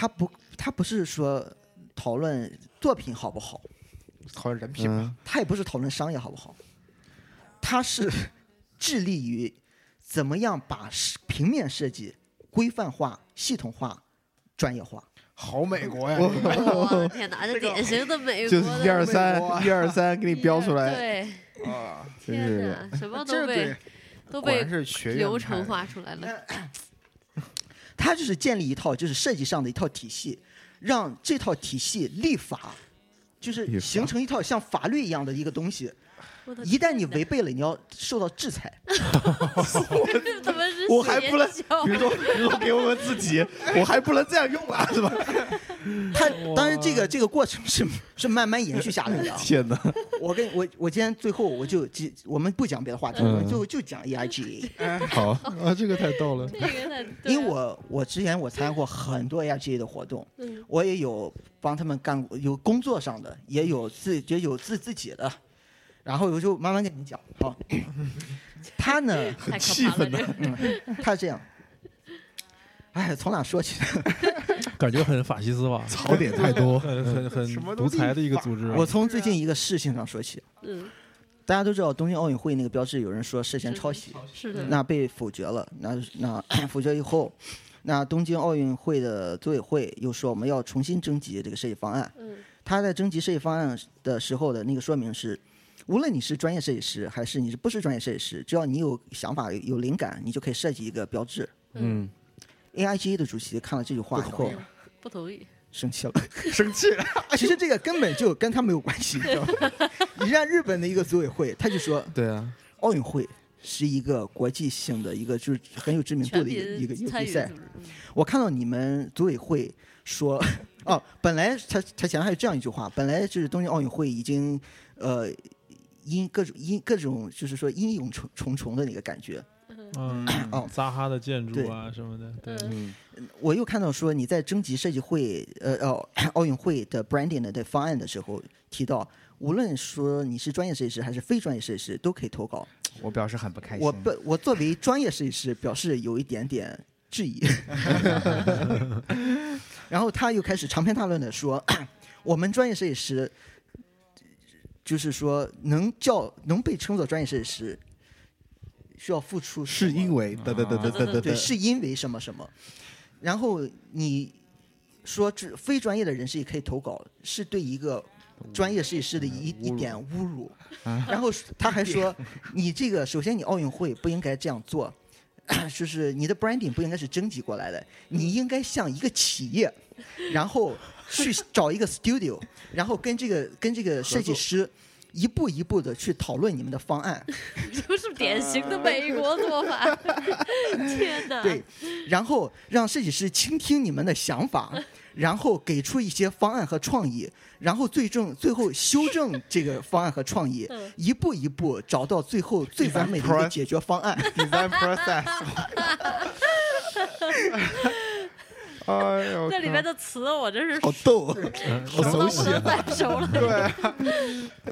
它不，他不是说讨论作品好不好，讨论人品吧。嗯它也不是讨论商业好不好，他是 致力于怎么样把平面设计规范化、系统化、专业化。好美国呀！我的天哪，这典型的美国就是一二三，一二三，给你标出来。对，啊，真是天哪，什么都被对，都被流程化出来了。它就是建立一套就是设计上的一套体系，让这套体系立法，就是形成一套像法律一样的一个东西。一旦你违背了，你要受到制裁。怎么是我还不能比如说，比如说给我们自己，我还不能这样用啊，是吧？他当然这个这个过程是是慢慢延续下来的啊。天哪！我跟我我今天最后我就只我们不讲别的话题，嗯我们最后就讲 E AIGA，好，啊，这个太逗了。这个太对因为啊我我之前我参加过很多 E I G A 的活动，嗯我也有帮他们干过，有工作上的，也有自也有自自己的，然后我就慢慢跟你讲。好，他呢，很气愤怕了，这个嗯，他是这样，哎，从哪说起呢？感觉很法西斯吧，槽点太多。很很很独裁的一个组织。我从最近一个事情上说起。嗯，大家都知道东京奥运会那个标志，有人说涉嫌抄袭，是的，那被否决了。那那 否决以后，那东京奥运会的组委会又说我们要重新征集这个设计方案。嗯他在征集设计方案的时候的那个说明是，无论你是专业设计师还是你是不是专业设计师，只要你有想法、有灵感，你就可以设计一个标志。嗯，AIGA 的主席看了这句话以后不同意，生气了。生气了。其实这个根本就跟他没有关系，你知道吗？你让日本的一个组委会，他就说对啊，奥运会是一个国际性的一个就是很有知名度的一个一个比赛我看到你们组委会说，哦，本来他他前面还有这样一句话，本来就是东京奥运会已经呃因各种因各种就是说阴影重重重的那个感觉。嗯哦，扎哈的建筑啊什么的，对，嗯嗯，我又看到说你在征集设计会呃哦奥运会的 branding 的的方案的时候提到，无论说你是专业设计师还是非专业设计师都可以投稿。我表示很不开心。我不，我作为专业设计师，表示有一点点质疑。然后他又开始长篇大论的说，我们专业设计师，就是说能叫能被称作专业设计师，需要付出什是么因为得得得得得得对，是因为什么什么。然后你说这非专业的人士也可以投稿，是对一个专业设计师的一一点侮辱。然后 他还说，你这个首先你奥运会不应该这样做，就是你的 branding 不应该是征集过来的，你应该像一个企业，然后去找一个 studio，然后跟这个跟这个设计师。一步一步的去讨论你们的方案，这不是典型的美国做法。天哪！对，然后让设计师倾听你们的想法，然后给出一些方案和创意，然后最终最后修正这个方案和创意嗯，一步一步找到最后最完美的一个解决方案。design process。哎呦，这里面的词我真是好逗啊，熟到不能再熟了。对啊。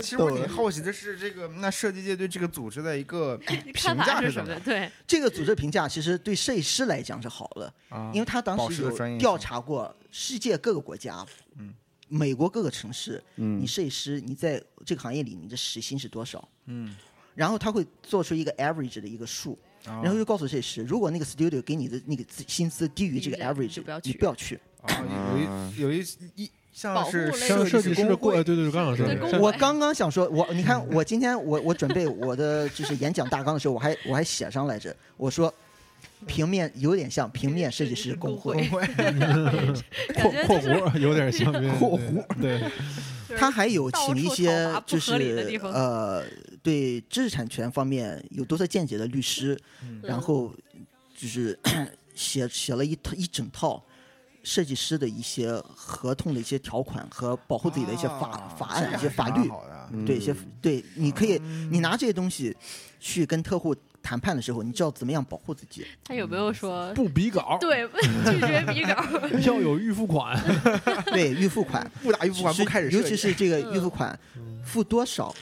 其实我挺好奇的是，这个那设计界对这个组织的一个 评价是什么？？对，这个组织评价其实对设计师来讲是好的，啊因为他当时有调查过世界各个国家，嗯，美国各个城市，嗯你设计师你在这个行业里你的时薪是多少？嗯，然后他会做出一个 average 的一个数，然然后就告诉设计师，如果那个 studio 给你的那个薪资低于这个 average，就不要去。你不要去。啊有一有一一像是保护类像设计师的工过，会对对对，刚想说的我刚刚想说，我你看我今天我我准备我的就是演讲大纲的时候，我还我还写上来着，我说平面有点像平面设计师工会，括括弧 有点像括弧对，就是他还有请一些就是呃对知识产权方面有独特见解的律师，嗯然后就是 写写了一套一整套设计师的一些合同的一些条款和保护自己的一些法、啊法案、一些法律，对一些嗯。对，你可以你拿这些东西去跟客户谈判的时候，你知道怎么样保护自己。他有没有说不比稿，对拒绝比稿？要有预付款，对 预付款，不打预付款不开始尤其是这个嗯。预付款付多少，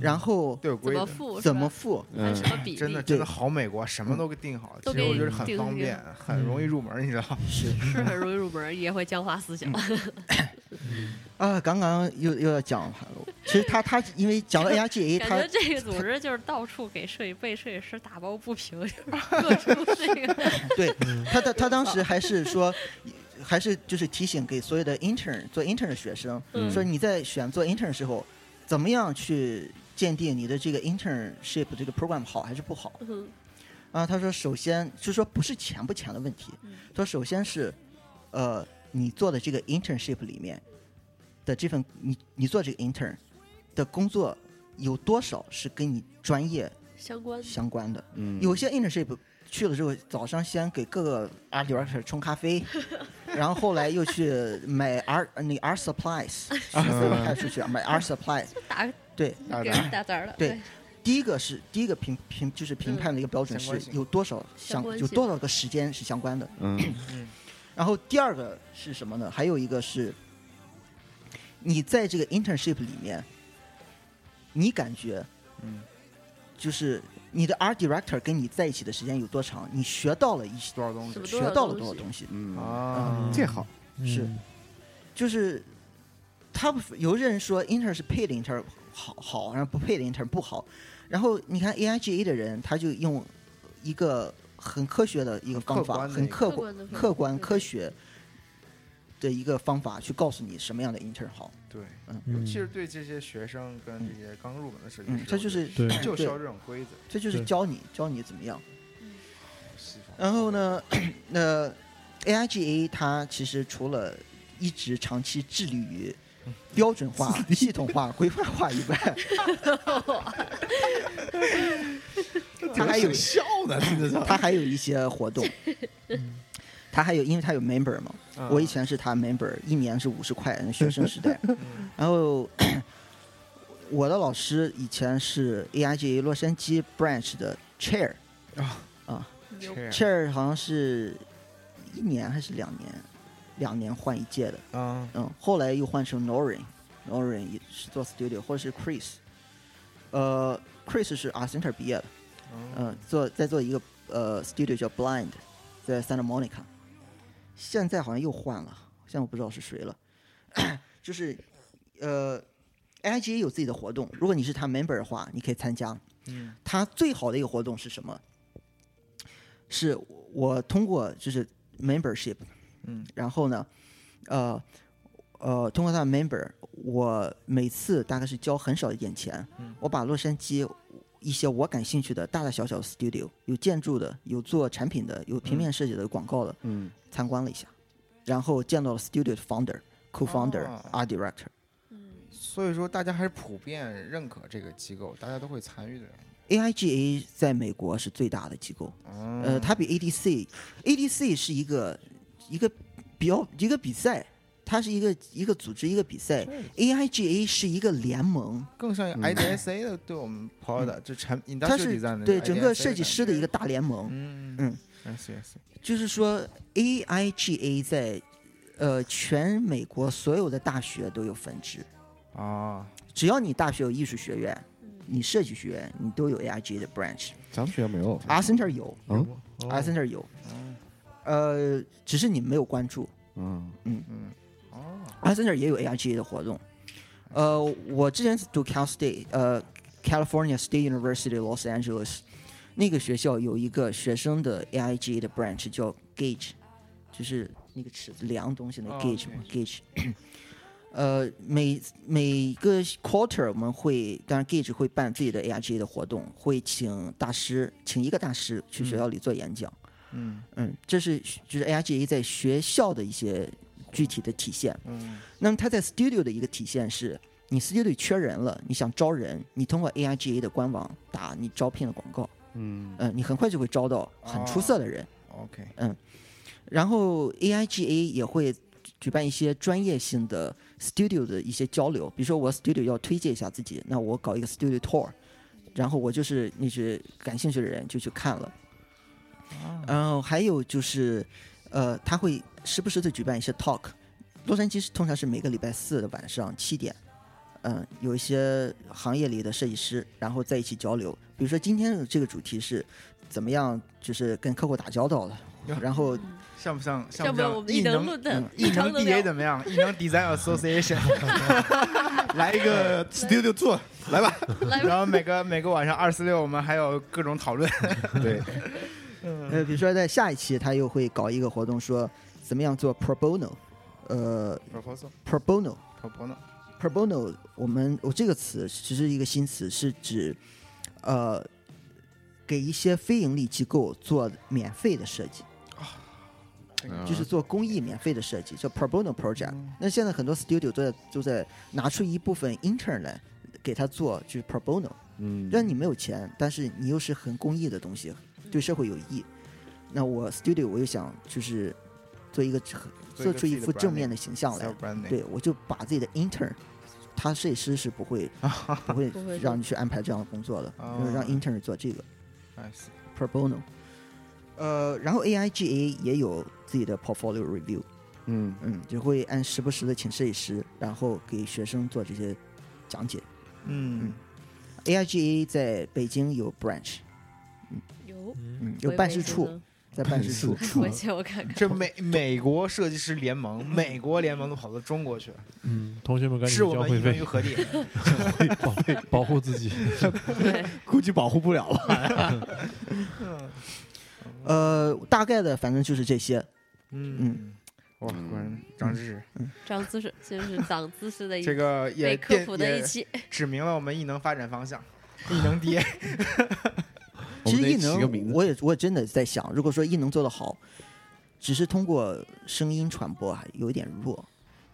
然后怎都有规则。么付？怎么付，按嗯什么比例？真的真的好美国，什么都给定好，其实我觉得很方便，很容易入门，你知道？是是很容易入门，也会僵化思想。啊，刚刚又又要讲，其实他他因为讲到 ARGA，感他觉这个组织就是到处给设计被设计师打抱不平，就是各处这个 对他他他当时还是说，还是就是提醒给所有的 intern 做 intern 的学生，嗯说你在选做 intern 的时候，怎么样去鉴定你的这个 internship 这个 program 好还是不好？嗯啊，他说首先就说不是钱不钱的问题，嗯他说首先是，呃，你做的这个 internship 里面的这份你你做这个 intern 的工作有多少是跟你专业相关相关的？嗯有些 internship 去了之后，早上先给各个 art director 冲咖啡，然后后来又去买 art 呃那 art supplies，派出去买 art supplies。打对，给人打字儿了。对第一个是第一个评评就是评判的一个标准是有多少相有多少个时间是相关的。嗯然后第二个是什么呢？还有一个是，你在这个 internship 里面，你感觉嗯，就是你的 art director 跟你在一起的时间有多长？你学到了一些，多少东西学到了多少东西？嗯啊？这好，是嗯就是他们有些人说 intern 是 paid intern 好好，然后不 paid intern 不好。然后你看 AIGA 的人，他就用一个很科学的一个方法，很客客观客观科学的一个方法去告诉你什么样的 intern 好。对，嗯尤其是对这些学生跟这些刚入门的设计师，，嗯这就是对就需要这种规则。这就是教你教你怎么样。然后呢，那 AIGA 它其实除了一直长期致力于标准化、系统化、规范化以外，他还有笑呢，听着它还有一些活动。他还有，因为他有 member 嘛，嗯。我以前是他 member，一年是五十块，学生时代。嗯。然后我的老师以前是 AIGA 洛杉矶 branch 的 chair，啊。啊，chair 好像是一年还是两年，两年换一届的。嗯，嗯，后来又换成 Norin，Norin 也是做 studio，或者是 Chris，呃，Chris 是 Art Center 毕业的，嗯嗯、做在做一个呃 studio 叫 Blind，在 Santa Monica，现在好像又换了，现在我不知道是谁了，就是呃，IGA 有自己的活动，如果你是他 member 的话，你可以参加。嗯。他最好的一个活动是什么？是我通过就是 membership，嗯。然后呢，呃呃，通过他的 member，我每次大概是交很少一点钱，嗯。我把洛杉矶一些我感兴趣的大大小小的 studio，有建筑的，有做产品的，有平面设计的，有广告的，嗯。参观了一下，然后见到了 studio 的 founder、co-founder、哦。art director。嗯，所以说大家还是普遍认可这个机构，大家都会参与的。AIGA 在美国是最大的机构，嗯呃，它比 ADC，ADC 是一个一个比较一个比赛，它是一个一个组织一个比赛，AIGA 是一一个联盟，更像嗯。IDSA 的对我们朋友的，就产它是对整个设计师的一个大联盟觉。。嗯嗯，I see I see，就是说，AIGA 在呃全美国所有的大学都有分支，啊，只要你大学有艺术学院，你设计学院，你都有 AIGA 的 branch。咱们学校没有，Art Center 有。嗯，Art Center 有，嗯呃，只是你们没有关注。嗯嗯，哦 Center 也有 AIGA 的活动。呃，我之前读 Cal State，呃，California State University Los Angeles，那个学校有一个学生的 AIGA 的 branch 叫 Gauge，就是那个尺子量东西那个哦 gauge 嘛、gauge。呃，每每个 quarter 我们会，当然 Gauge 会办自己的 AIGA 的活动，会请大师，请一个大师去学校里做演讲。嗯嗯，这是就是 AIGA 在学校的一些具体的体现。嗯那么它在 Studio 的一个体现是，你 Studio 缺人了，你想招人，你通过 AIGA 的官网打你招聘的广告，嗯嗯，你很快就会招到很出色的人。，OK，嗯然后 AIGA 也会举办一些专业性的 Studio 的一些交流，比如说我 Studio 要推荐一下自己，那我搞一个 Studio Tour，然后我就是那些感兴趣的人就去看了。然后还有就是，呃，他会时不时的举办一些 talk。洛杉矶是通常是每个礼拜四的晚上七点，嗯、有一些行业里的设计师，然后在一起交流。比如说今天的这个主题是怎么样，就是跟客户打交道的，然后像不像像不像异能论的异能的 DA 怎么样？异能 Design Association，来一个 Studio 做，来吧。来然后每个每个晚上二四六我们还有各种讨论。对，呃，比如说在下一期他又会搞一个活动，说怎么样做 pro bono，呃 pro bono。proposal pro bono，我们我这个词其实是一个新词，是指呃给一些非盈利机构做免费的设计，就是做公益免费的设计，叫 pro bono project。那现在很多 studio 都在都在拿出一部分 intern 来给他做，就是 pro bono，嗯。让你没有钱，但是你又是很公益的东西，对社会有益。那我 studio 我又想就是做一个做出一副正面的形象来，对，我就把自己的 intern，他设计师是不会 不会让你去安排这样的工作的，就是让哦 intern 做这个 see pro bono。呃，然后 AIGA 也有自己的 portfolio review，嗯。嗯，就会按时不时的请设计师，然后给学生做这些讲解。嗯。AIGA 在北京有 branch，有嗯，有办事处，在办事处，回去我看看。这美美国设计师联盟，美国联盟都跑到中国去了，嗯，同学们赶紧是我交会费们一分于，何地？保保护自己。估计保护不了了。呃，大概的反正就是这些。嗯嗯，哇，果然长知识，长姿势就是长姿势的一这个也科普的一期。指明了我们异能发展方向，异能 DA。其实艺能，我也我真的在想，如果说艺能做得好，只是通过声音传播啊有一点弱。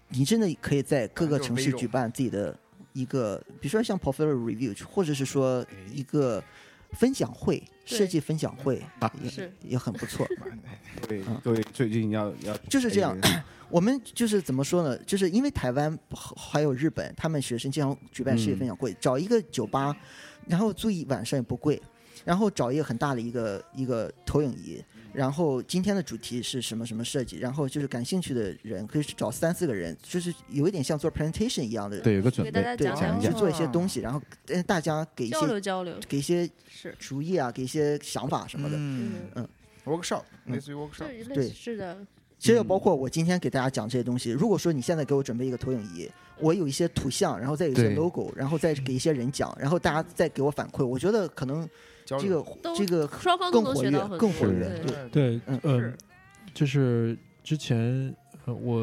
你真的可以在各个城市举办自己的一个，比如说像 portfolio review，或者是说一个分享会，设计分享会啊也是也很不错。对嗯，各位最近要要就是这样哎我们就是怎么说呢？就是因为台湾还有日本，他们学生经常举办世界分享会，找一个酒吧，然后住一晚上也不贵，然后找一个很大的一个一个投影仪，然后今天的主题是什么什么设计，然后就是感兴趣的人可以找三四个人，就是有一点像做 presentation 一样的，对有个准备对，讲讲一下去做一些东西，然后呃大家给一交些流交流。给一些是，主意啊，给一些想法什么的。嗯。嗯，workshop 嗯。类似于 workshop，对似是的，其实包括我今天给大家讲这些东西，如果说你现在给我准备一个投影仪，我有一些图像，然后再有一些对。logo，然后再给一些人讲，然后大家再给我反馈，我觉得可能这交流个这个双方都更活跃更活跃对对对，嗯嗯，就是之前呃我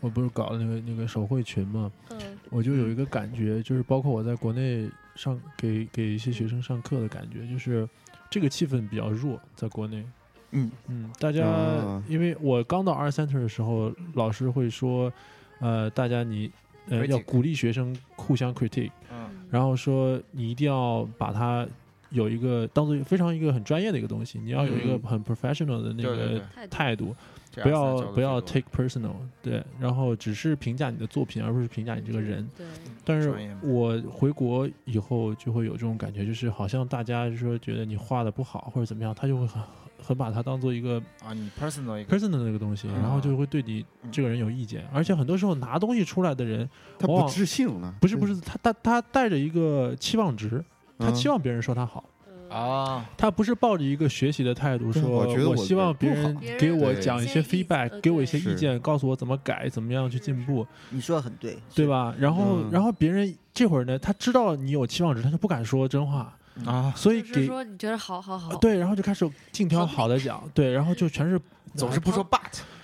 我不是搞那个那个手绘群嘛，嗯我就有一个感觉，就是包括我在国内上给给一些学生上课的感觉，就是这个气氛比较弱，在国内。嗯嗯，大家、啊因为我刚到 Art Center 的时候，老师会说，呃，大家你呃要鼓励学生互相 critique，嗯然后说你一定要把它有一个当做非常一个很专业的一个东西，你要有一个嗯。很 professional 的那个态度不要不要 take personal，对，然后只是评价你的作品，而不是评价你这个人。对，但是我回国以后就会有这种感觉，就是好像大家说觉得你画的不好或者怎么样，他就会很很把它当做一个啊，你 personal personal 的那个东西，啊然后就会对你这个人有意见，而且很多时候拿东西出来的人，他不自信了，不是不是他他他带着一个期望值，他嗯。期望别人说他好。嗯。啊，他不是抱着一个学习的态度说，我觉得我希望别人给我讲一些 feedback，呃给我一些意见，告诉我怎么改，怎么样去进步，你说的很对，对吧？然后，嗯。然后别人这会儿呢，他知道你有期望值，他就不敢说真话，啊，所以给说你觉得好好好，对，然后就开始尽挑好的讲，对，然后就全是 总是不说 but，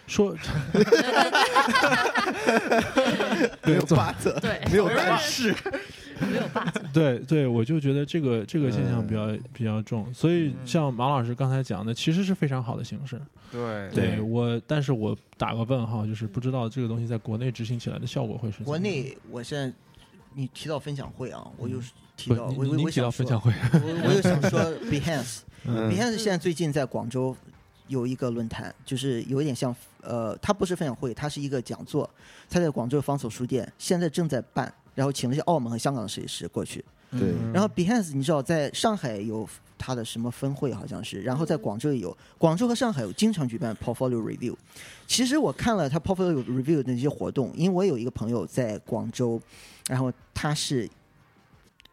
说 没有 but，，对，没有但但是，没有对对，我就觉得这个这个现象比较、比较重，所以嗯。像马老师刚才讲的，其实是非常好的形式。对。对我，但是我打个问号，就是不知道这个东西在国内执行起来的效果会是怎么样。国内我现在你提到分享会啊，我又提到我我提到分享会，我我又想说 Behance。嗯。Behance 现在最近在广州有一个论坛，就是有一点像呃，它不是分享会，它是一个讲座，它在广州方所书店现在正在办，然后请了一些澳门和香港的设计师过去。对，然后 Behance 你知道在上海有它的什么分会好像是，然后在广州也有，广州和上海有经常举办 Portfolio Review。其实我看了他 Portfolio Review 的那些活动，因为我有一个朋友在广州，然后他是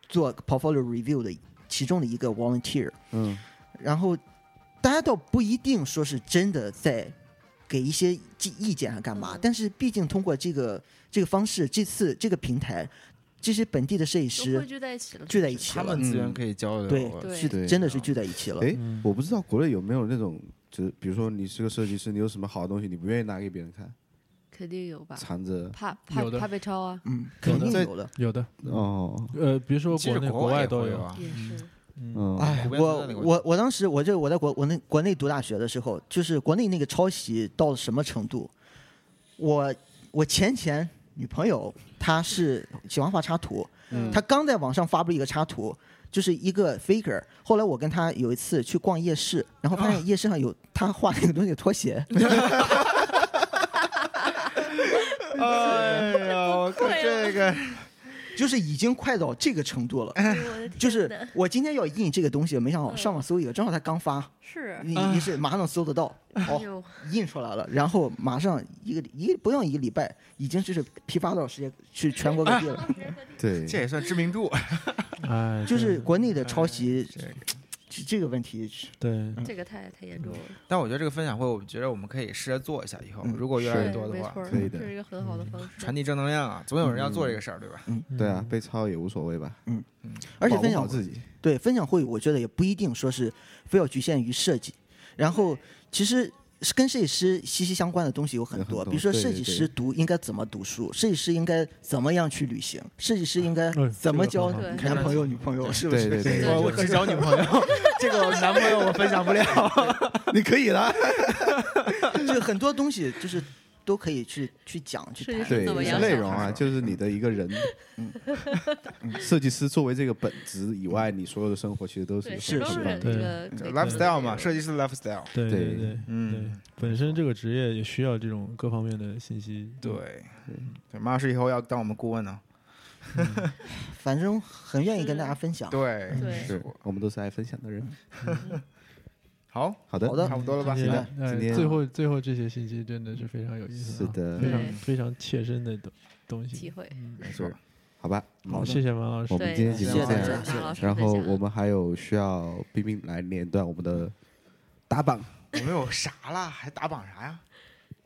做 Portfolio Review 的其中的一个 volunteer，嗯。然后大家倒不一定说是真的在给一些意意见还干嘛嗯，但是毕竟通过这个这个方式，这次这个平台，这些本地的设计师聚在一起了，聚在一起了他们，资源可以交流。对是真的是聚在一起了。哎嗯，我不知道国内有没有那种，就是比如说你是个设计师，你有什么好的东西，你不愿意拿给别人看，肯定有吧？藏着怕怕怕被抄啊，嗯，肯定有的。有的，哦，呃，比如说国内、国外都有。啊。也是。嗯，哎我我我当时我就我在国我那国内读大学的时候，就是国内那个抄袭到了什么程度？我我前前女朋友她是喜欢画插图，嗯。她刚在网上发布一个插图，就是一个 figure。后来我跟她有一次去逛夜市，然后发现夜市上有她画那个东西的拖鞋，哎呀，我看这个，就是已经快到这个程度了。就是我今天要印这个东西，没想到嗯上网搜一个，正好他刚发，是，你你是马上搜得到，哦，印出来了，然后马上一个一不用一个礼拜，已经就是批发到世界去全国各地了。对，这也算知名度。哎，就是国内的抄袭这个这这个问题是，对，这个太太严重了，但我觉得这个分享会，我觉得我们可以试着做一下，以后嗯。如果越来越多的话，可以的。这是一个很好的方式。传递正能量啊，总有人要做这个事儿，对吧？对啊，被抄也无所谓吧，嗯。嗯而且分享好自己，对分享会，我觉得也不一定说是非要局限于设计，然后其实。是跟设计师息息相关的东西有很多，很多比如说设计师读应该怎么读书，设计师应该怎么样去旅行，设计师应该嗯怎么交男朋友女朋友，是不是？对对对对我我只交女朋友，这个男朋友我分享不了。你可以了，就很多东西就是都可以去去讲去谈。对内容啊，就是你的一个人，嗯。设计师作为这个本职以外，你所有的生活其实都是对，是是对。lifestyle 嘛，设计师的 lifestyle。对对对。对，嗯，本身这个职业也需要这种各方面的信息。对，对，马老师以后要当我们顾问呢。反正很愿意跟大家分享。对，对。是。我们都是爱分享的人。好，好的，好的差不多了吧？今天哎今天最后最后这些信息真的是非常有意思啊，是的非常非常切身的东东西。体会。嗯，没错是，好吧，好，嗯谢谢马老师我。们今天节目这样然后我们还有需要冰冰来连一段我们的打榜，我们有啥了？还打榜啥呀？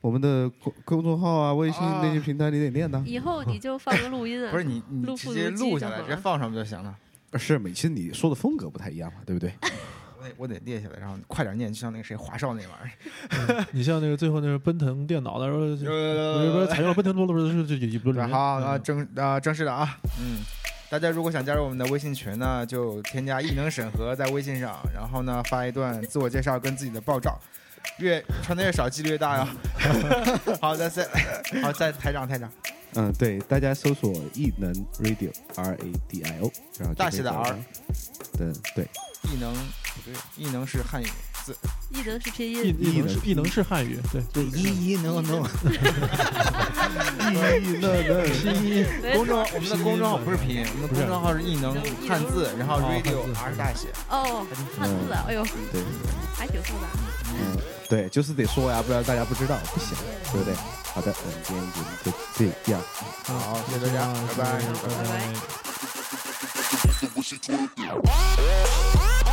我们的公公众号啊、微信啊那些平台你得练呐。以后你就放个录音啊，不是你，你直接录下来，直接放上不就行了？是，每次你说的风格不太一样嘛，对不对？我得我得列下来，然后快点念，就像那个谁华少那玩意儿。你像那个最后那个奔腾电脑的时候，不是呃采用了奔腾多多是这这不是对，好啊，嗯正啊正式的啊，嗯，大家如果想加入我们的微信群呢，就添加异能审核在微信上，然后呢发一段自我介绍跟自己的爆照，越穿的越少，几率越大呀。好，再再好再台长台长，嗯，对，大家搜索异能 Radio R A D I O，然后大写的 R 到对对，异能不对，异能是汉语字，异能是拼音，异能是异能是汉语，对，对，一一能能，异能能拼音公众我们的公众号不是拼音，我们的公众号是异能汉字，然后哦 radio 汉字 R 大写。哦，汉字啊，哎呦，对，还挺复杂。嗯，对，就是得说呀，不然大家不知道，不行，对不对？好的，我们今天节目就这样。好，谢谢大家，拜拜。拜拜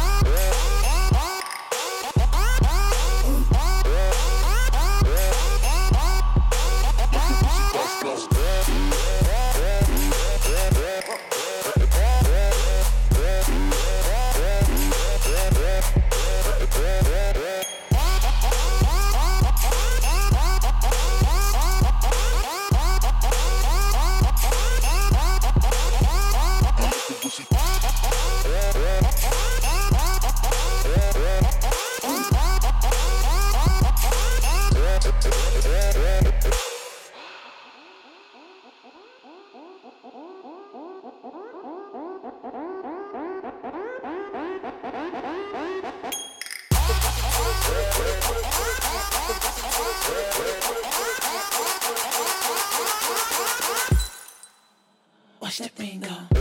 Watch the bingo.